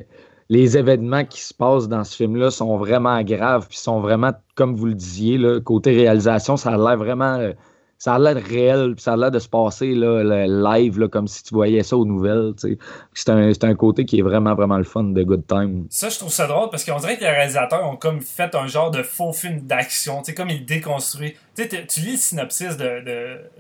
les événements qui se passent dans ce film-là sont vraiment graves puis sont vraiment, comme vous le disiez, côté réalisation, ça a l'air vraiment. Ça a l'air réel, puis ça a l'air de se passer là, le live, là, comme si tu voyais ça aux nouvelles. C'est un, un côté qui est vraiment, vraiment le fun de Good Time. Ça, je trouve ça drôle parce qu'on dirait que les réalisateurs ont comme fait un genre de faux film d'action, comme ils déconstruisent. Tu lis le synopsis de,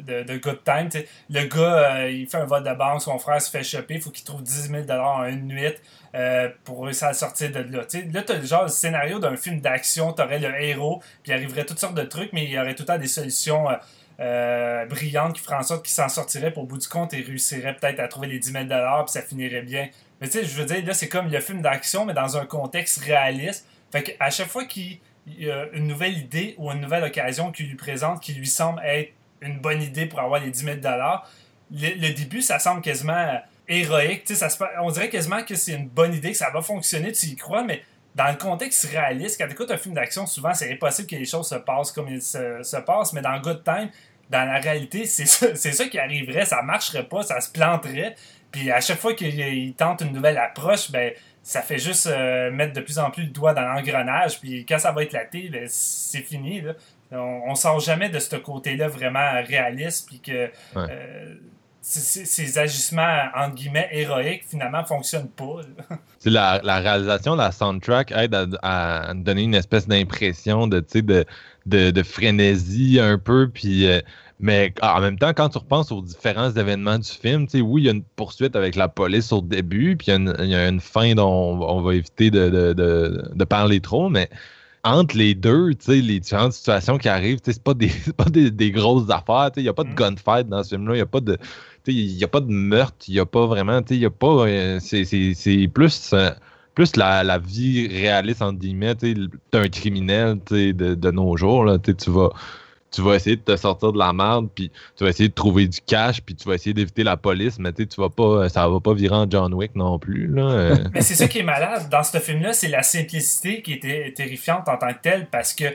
de, de, Good Time, le gars, euh, il fait un vote de banque, son frère se fait choper, il faut qu'il trouve 10 000 en une nuit euh, pour réussir à sortir de là. Là, tu as le genre de scénario d'un film d'action, tu aurais le héros, puis il arriverait toutes sortes de trucs, mais il y aurait tout le temps des solutions. euh, euh, brillantes qui feraient en sorte qu'il s'en sortirait pour bout du compte et réussirait peut-être à trouver les 10 000 puis ça finirait bien. Mais tu sais, je veux dire, là, c'est comme le film d'action, mais dans un contexte réaliste. Fait qu'à chaque fois qu'il y a une nouvelle idée ou une nouvelle occasion qu'il lui présente qui lui semble être une bonne idée pour avoir les 10 000 le, le début, ça semble quasiment euh, héroïque. Tu sais, ça on dirait quasiment que c'est une bonne idée, que ça va fonctionner, tu y crois, mais dans le contexte réaliste, quand tu écoutes un film d'action, souvent, c'est impossible que les choses se passent comme ils se, se passent, mais dans Good Time, dans la réalité, c'est ça, ça qui arriverait, ça marcherait pas, ça se planterait. Puis à chaque fois qu'il tente une nouvelle approche, ben ça fait juste euh, mettre de plus en plus le doigt dans l'engrenage. Puis quand ça va éclater, ben, c'est fini. Là. On, on sort jamais de ce côté-là vraiment réaliste. Puis que euh, ces agissements, entre guillemets, héroïques, finalement, fonctionnent pas. la, la réalisation, la soundtrack aide à, donner une espèce d'impression de, tu sais, de, de, de frénésie un peu. Puis, euh, mais en même temps, quand tu repenses aux différents événements du film, tu sais, oui, il y a une poursuite avec la police au début, puis il y a une, il y a une fin dont on, on va éviter de, de, de, de parler trop, mais entre les deux, tu sais, les différentes situations qui arrivent, tu sais, c'est pas des, pas des, des grosses affaires, tu sais, il n'y a pas de Mm. gunfight dans ce film-là, il n'y a pas de, tu sais, il y a pas de meurtre, il n'y a pas vraiment, tu sais, il y a pas, euh, c'est plus, euh, plus la, vie réaliste, entre guillemets, tu t'es un criminel, de, de nos jours, là, tu vas, tu vas essayer de te sortir de la merde, puis tu vas essayer de trouver du cash, puis tu vas essayer d'éviter la police, mais tu vas pas, ça va pas virer en John Wick non plus, là. euh. Mais c'est ça qui est malade. Dans ce film-là, c'est la simplicité qui était terrifiante en tant que telle parce que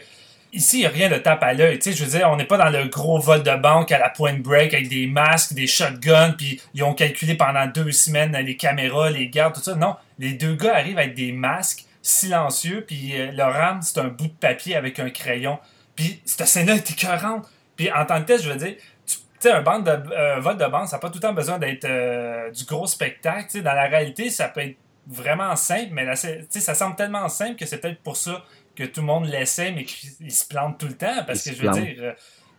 ici, il n'y a rien de tape à l'œil. Tu sais, je veux dire, on n'est pas dans le gros vol de banque à la point break avec des masques, des shotguns, puis ils ont calculé pendant deux semaines les caméras, les gardes, tout ça. Non, les deux gars arrivent avec des masques silencieux, puis euh, leur arme, c'est un bout de papier avec un crayon. Puis cette scène-là est écœurante. Puis en tant que tel, je veux dire, tu sais, un, bande de, un vote de banque, ça n'a pas tout le temps besoin d'être euh, du gros spectacle. Tu sais, dans la réalité, ça peut être vraiment simple, mais là, ça semble tellement simple que c'est peut-être pour ça que tout le monde l'essaie, mais qu'il se plante tout le temps. Parce que je veux plante. dire, euh,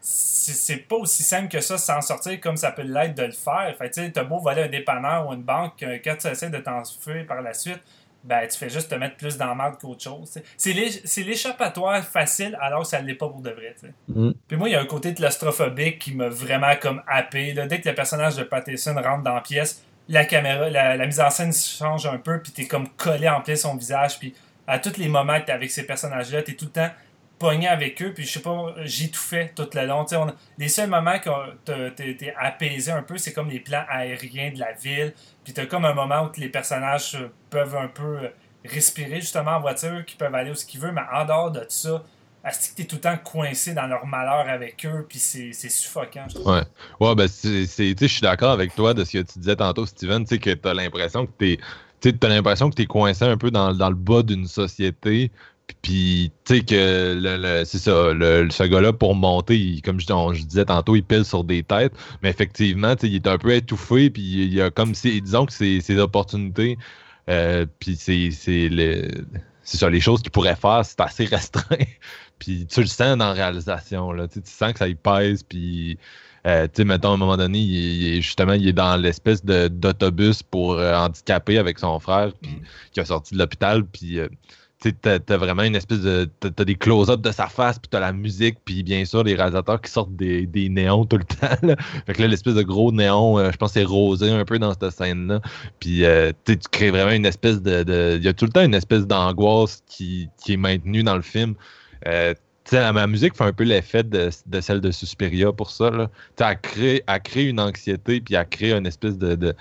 c'est pas aussi simple que ça s'en sortir comme ça peut l'être de le faire. Fait tu sais, t'as beau voler un dépanneur ou une banque, euh, quand tu essaies de t'enfuir par la suite, ben, tu fais juste te mettre plus dans la merde qu'autre chose. C'est l'é- c'est l'échappatoire facile alors que ça l'est pas pour de vrai. Mm. Puis moi, il y a un côté claustrophobique qui m'a vraiment comme happé. là. Dès que le personnage de Patterson rentre dans la pièce, la caméra, la, la mise en scène change un peu, puis t'es comme collé en plein son visage, puis à tous les moments que t'es avec ces personnages-là, t'es tout le temps pogné avec eux, puis je sais pas, j'étouffais tout le long. Tu les seuls moments que t'es apaisé un peu, c'est comme les plans aériens de la ville, puis t'as comme un moment où les personnages euh, peuvent un peu euh, respirer justement en voiture, qui peuvent aller où ce qu'ils veulent, mais en dehors de ça, est-ce que t'es tout le temps coincé dans leur malheur avec eux, puis c'est suffocant, je trouve. Ouais. Ouais, ben, tu je suis d'accord avec toi de ce que tu disais tantôt, Steven, tu sais, que t'as l'impression que t'es, tu t'as l'impression que t'es coincé un peu dans, dans le bas d'une société. Puis, tu sais, que le, le- c'est ça, le, ce gars-là, pour monter, il- comme je, on- je disais tantôt, il pile sur des têtes. Mais effectivement, tu sais, il est un peu étouffé. Puis, il y a comme, c'est- disons que ses opportunités. euh, puis, c'est, c'est, le- c'est ça, les choses qu'il pourrait faire, c'est assez restreint. puis, tu le sens dans la réalisation. Là, tu sens que ça y pèse. Puis, euh, tu sais, mettons, à un moment donné, il, justement, il est dans l'espèce d'autobus pour euh, handicapés avec son frère, puis Mm. qui a sorti de l'hôpital, puis euh, t'as, t'as vraiment une espèce de. T'as, des close-ups de sa face, puis t'as la musique, puis bien sûr, les réalisateurs qui sortent des, des néons tout le temps. Fait que là, l'espèce de gros néon, euh, je pense c'est rosé un peu dans cette scène-là. Puis euh, tu crées vraiment une espèce de. Il y a tout le temps une espèce d'angoisse qui, qui est maintenue dans le film. Euh, sais, ma musique fait un peu l'effet de, de celle de Suspiria pour ça. Là. Elle, crée, elle crée une anxiété, puis elle crée une espèce de,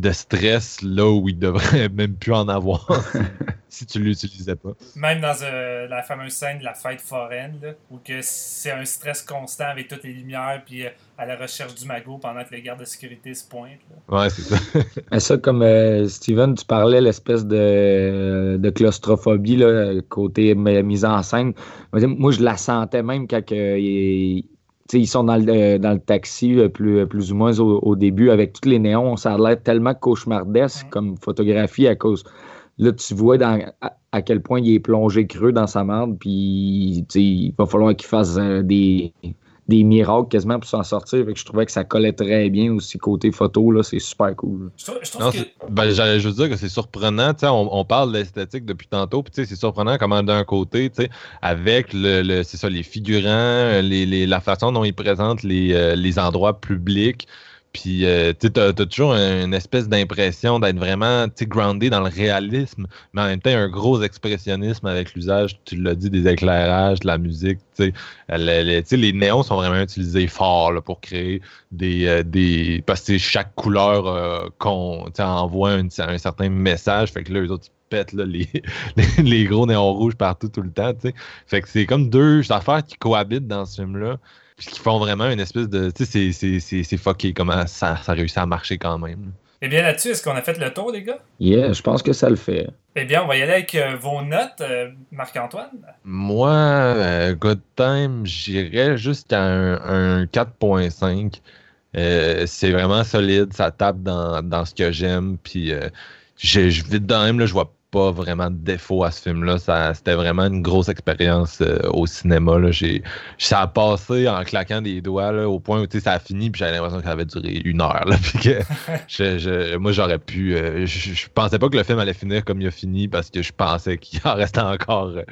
de stress là où il devrait même plus en avoir si, tu l'utilisais pas. Même dans euh, la fameuse scène de la fête foraine, là, où que c'est un stress constant avec toutes les lumières, puis euh, à la recherche du magot pendant que les gardes de sécurité se pointent. là. Ouais, c'est ça. Mais ça, comme euh, Steven, tu parlais, l'espèce de, de claustrophobie, là, côté mise en scène. Moi, je la sentais même quand il- ils sont dans le, dans le taxi, euh, plus, plus ou moins au, au début, avec tous les néons. Ça a l'air tellement cauchemardesque Mm. comme photographie à cause. Là, tu vois dans, à, à quel point il est plongé creux dans sa merde, puis il va falloir qu'il fasse euh, des, des miracles quasiment pour s'en sortir. Fait que je trouvais que ça collait très bien aussi côté photo. là C'est super cool. Je trouve, je trouve Non, que. ben, j'allais juste dire que c'est surprenant. tu sais, On, on parle de l'esthétique depuis tantôt, puis tu sais, c'est surprenant comment d'un côté, tu sais, avec le, le- c'est ça, les figurants, les, les- la façon dont ils présentent les, euh, les endroits publics, puis euh, tu t'as toujours une espèce d'impression d'être vraiment groundé dans le réalisme, mais en même temps, un gros expressionnisme avec l'usage, tu l'as dit, des éclairages, de la musique. tu sais. Le- le- tu sais, les néons sont vraiment utilisés fort pour créer des, euh, des parce que chaque couleur euh, qu'on envoie un, certain message fait que là eux autres ils pètent les, gros néons rouges partout tout le temps fait que c'est comme deux affaires qui cohabitent dans ce film là puis qui font vraiment une espèce de tu sais c'est- c'est c'est- c'est fucké comment ça, ça réussit à marcher quand même Eh bien, là-dessus, est-ce qu'on a fait le tour, les gars? Yeah, je pense que ça le fait. Eh bien, on va y aller avec euh, vos notes, euh, Marc-Antoine. Moi, euh, Good Time, j'irais jusqu'à un, un 4.5. Euh, c'est vraiment solide, ça tape dans, dans ce que j'aime. Puis, euh, je, je vite dans même, là, je vois pas vraiment de défaut à ce film-là. C'était vraiment une grosse expérience euh, au cinéma. Là. J'ai, ça a passé en claquant des doigts là, au point où ça a fini, puis j'avais l'impression que ça avait duré une heure. Là, puis que je, je- moi, j'aurais pu. euh, je, je pensais pas que le film allait finir comme il a fini parce que je pensais qu'il en restait encore. euh,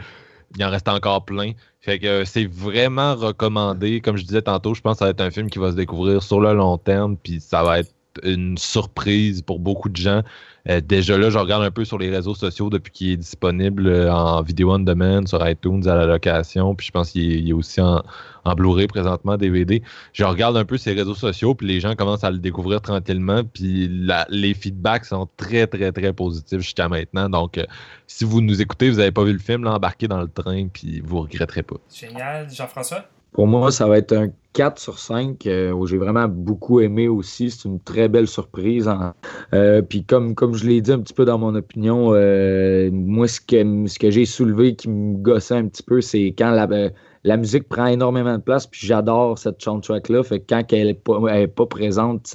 il en reste encore plein. Fait que c'est vraiment recommandé. Comme je disais tantôt, je pense que ça va être un film qui va se découvrir sur le long terme, puis ça va être une surprise pour beaucoup de gens. Euh, déjà là, je regarde un peu sur les réseaux sociaux depuis qu'il est disponible euh, en vidéo on demand sur iTunes à la location, puis je pense qu'il est, aussi en, en Blu-ray présentement, DVD. Je regarde un peu ces réseaux sociaux, puis les gens commencent à le découvrir tranquillement, puis la- les feedbacks sont très, très, très positifs jusqu'à maintenant. Donc, euh, si vous nous écoutez, vous n'avez pas vu le film, là, embarquez dans le train, puis vous regretterez pas. Génial. Jean-François? Pour moi, ça va être un 4 sur 5 euh, où j'ai vraiment beaucoup aimé aussi. C'est une très belle surprise. hein. Euh, puis comme, comme je l'ai dit un petit peu dans mon opinion, euh, moi, ce que, ce que j'ai soulevé qui me gossait un petit peu, c'est quand la, euh, la musique prend énormément de place. Puis j'adore cette soundtrack-là. Fait que quand elle n'est pas, présente,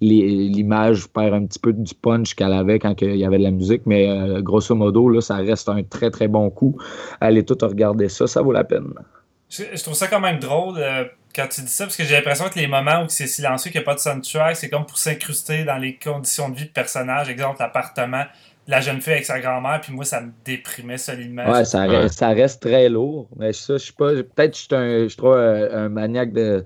l'image perd un petit peu du punch qu'elle avait quand il y avait de la musique. Mais euh, grosso modo, là, ça reste un très, très bon coup. Allez tout regarder ça, ça vaut la peine. Je, trouve ça quand même drôle euh, quand tu dis ça, parce que j'ai l'impression que les moments où c'est silencieux, qu'il n'y a pas de soundtrack, c'est comme pour s'incruster dans les conditions de vie de personnage. Exemple, l'appartement de la jeune fille avec sa grand-mère, puis moi, ça me déprimait solidement. Ouais, ça, Ouais. reste, ça reste très lourd. Mais ça, je sais pas. Peut-être que je suis un, je suis trop un, un maniaque de.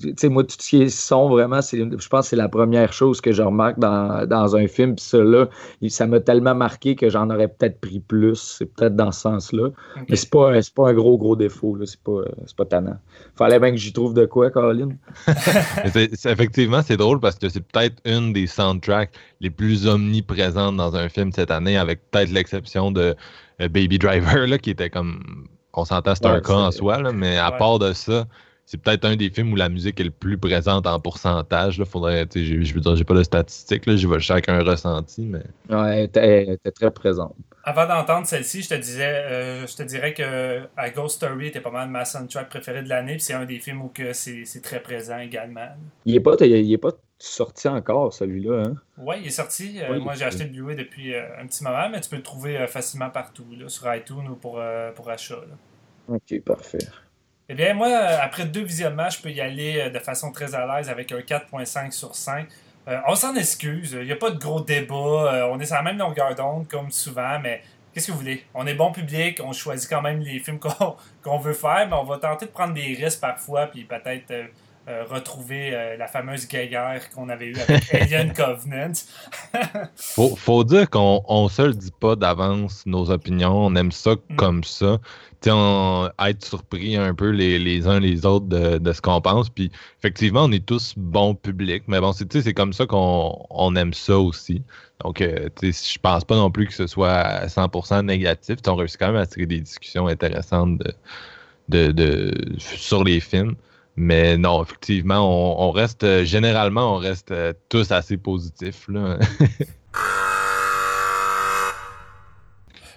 Tu sais, moi, tout ce qui est son, vraiment, c'est, je pense que c'est la première chose que je remarque dans, dans un film. Puis ça, là, ça m'a tellement marqué que j'en aurais peut-être pris plus. C'est peut-être dans ce sens-là. Mais c'est pas, c'est pas un gros, gros défaut. Là. C'est, pas, c'est pas tannant. Fallait bien que j'y trouve de quoi, Caroline? Mais c'est- c'est- effectivement, c'est drôle parce que c'est peut-être une des soundtracks les plus omniprésentes dans un film cette année, avec peut-être l'exception de euh, Baby Driver, là, qui était comme. On s'entend, c'est un cas en soi, là, mais à Ouais. part de ça, c'est peut-être un des films où la musique est le plus présente en pourcentage. Là. Faudrait, tu sais, j'ai- je veux dire, j'ai pas de statistiques, là, j'y vais chacun ressenti, mais. Ouais, elle était, très présente. Avant d'entendre celle-ci, je te disais, euh, je te dirais que A Ghost Story était pas mal ma soundtrack préférée de l'année, puis c'est un des films où que c'est c'est très présent également. Il n'est pas, il est pas sorti encore, celui-là. Hein? Ouais, il est sorti. Euh, Oui. moi, j'ai acheté le Blu-ray depuis euh, un petit moment, mais tu peux le trouver euh, facilement partout, là, sur iTunes ou pour, euh, pour achat. là. Ok, parfait. Eh bien, moi, euh, après deux visionnements, je peux y aller euh, de façon très à l'aise avec un 4.5 sur 5. Euh, on s'en excuse, il n'y a pas de gros débat, on est sur la même longueur d'onde comme souvent, mais qu'est-ce que vous voulez? On est bon public, on choisit quand même les films qu'on qu'on veut faire, mais on va tenter de prendre des risques parfois, puis peut-être euh, euh, retrouver euh, la fameuse guerre qu'on avait eue avec Alien Covenant. Faut, faut dire qu'on on se le dit pas d'avance nos opinions, on aime ça Mm. comme ça. On- être surpris un peu les, les uns les autres de, de ce qu'on pense. Puis effectivement, on est tous bons publics, mais bon, c'est comme ça qu'on on aime ça aussi. Donc, euh, je pense pas non plus que ce soit à 100% négatif. Tu sais, On réussit quand même à tirer des discussions intéressantes de, de, de- sur les films. Mais non, effectivement, on, on reste, euh, généralement, on reste euh, tous assez positifs. Là.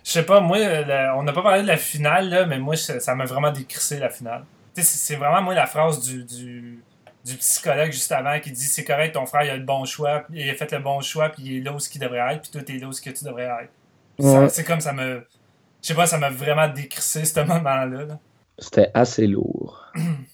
Je sais pas, moi, euh, on n'a pas parlé de la finale, là, mais moi, ça ça m'a vraiment décrissé la finale. Tu sais, c'est vraiment, moi, la phrase du, du, du psychologue juste avant qui dit c'est correct, ton frère, il a le bon choix, il a fait le bon choix, puis il est là où ce qu'il devrait être, puis toi, t'es là où ce que tu devrais être. Ouais. C'est comme ça me. Je sais pas, ça m'a vraiment décrissé ce moment-là. là. C'était assez lourd.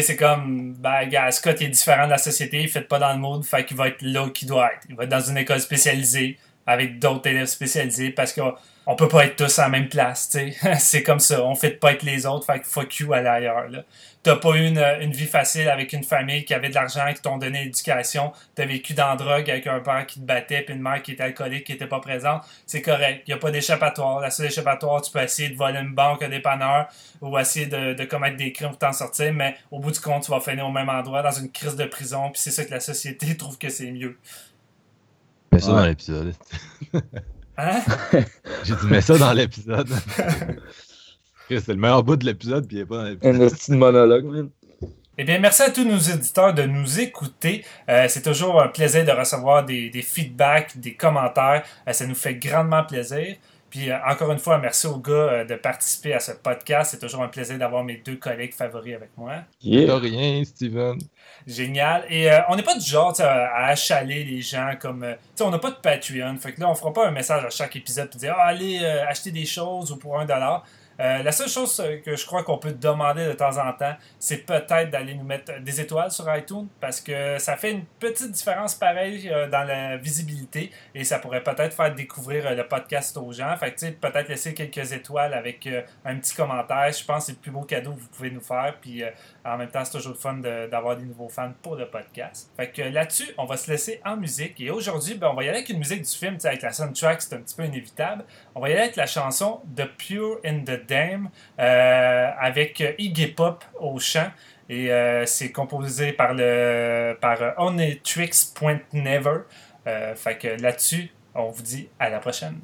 C'est comme, ben, gars, Scott il est différent de la société, il fait pas dans le mood, fait qu'il va être là où il doit être. Il va être dans une école spécialisée, avec d'autres élèves spécialisés, parce qu'on on peut pas être tous à la même place, tu sais. c'est comme ça, on fait pas être les autres, fait que fuck you, aller ailleurs, là. T'as pas eu une, une vie facile avec une famille qui avait de l'argent, qui t'ont donné l'éducation, t'as vécu dans la drogue avec un père qui te battait, puis une mère qui était alcoolique, qui était pas présente, c'est correct. Y a pas d'échappatoire. La seule échappatoire, tu peux essayer de voler une banque, un dépanneur, ou essayer de, de commettre des crimes pour t'en sortir, mais au bout du compte, tu vas finir au même endroit, dans une crise de prison, puis c'est ça que la société trouve que c'est mieux. Mets ça Ouais. dans l'épisode. Hein? J'ai dit, mets ça dans l'épisode. C'est le meilleur bout de l'épisode, puis il est pas dans l'épisode. Un petit monologue, man. Eh bien, merci à tous nos éditeurs de nous écouter. Euh, c'est toujours un plaisir de recevoir des, des feedbacks, des commentaires. Euh, ça nous fait grandement plaisir. Puis, euh, encore une fois, merci aux gars euh, de participer à ce podcast. C'est toujours un plaisir d'avoir mes deux collègues favoris avec moi. Yeah. rien, Steven. Génial. Et euh, on n'est pas du genre à achaler les gens comme. euh, tu sais, on n'a pas de Patreon. Fait que là, on fera pas un message à chaque épisode pour dire Ah, allez euh, acheter des choses ou pour un dollar. Euh, la seule chose euh, que je crois qu'on peut demander de temps en temps, c'est peut-être d'aller nous mettre des étoiles sur iTunes parce que ça fait une petite différence pareille euh, dans la visibilité et ça pourrait peut-être faire découvrir le podcast aux gens. Fait que peut-être laisser quelques étoiles avec un petit commentaire. Je pense que c'est le plus beau cadeau que vous pouvez nous faire. Puis en même temps, c'est toujours fun d'avoir des nouveaux fans pour le podcast. Fait que là-dessus, on va se laisser en musique. Et aujourd'hui, ben, on va y aller avec une musique du film, avec la soundtrack, c'est un petit peu inévitable. On va y aller avec la chanson The Pure in the Dame euh, avec Iggy Pop au chant. Et euh, c'est composé par le par Never. Euh, fait que là-dessus, on vous dit à la prochaine.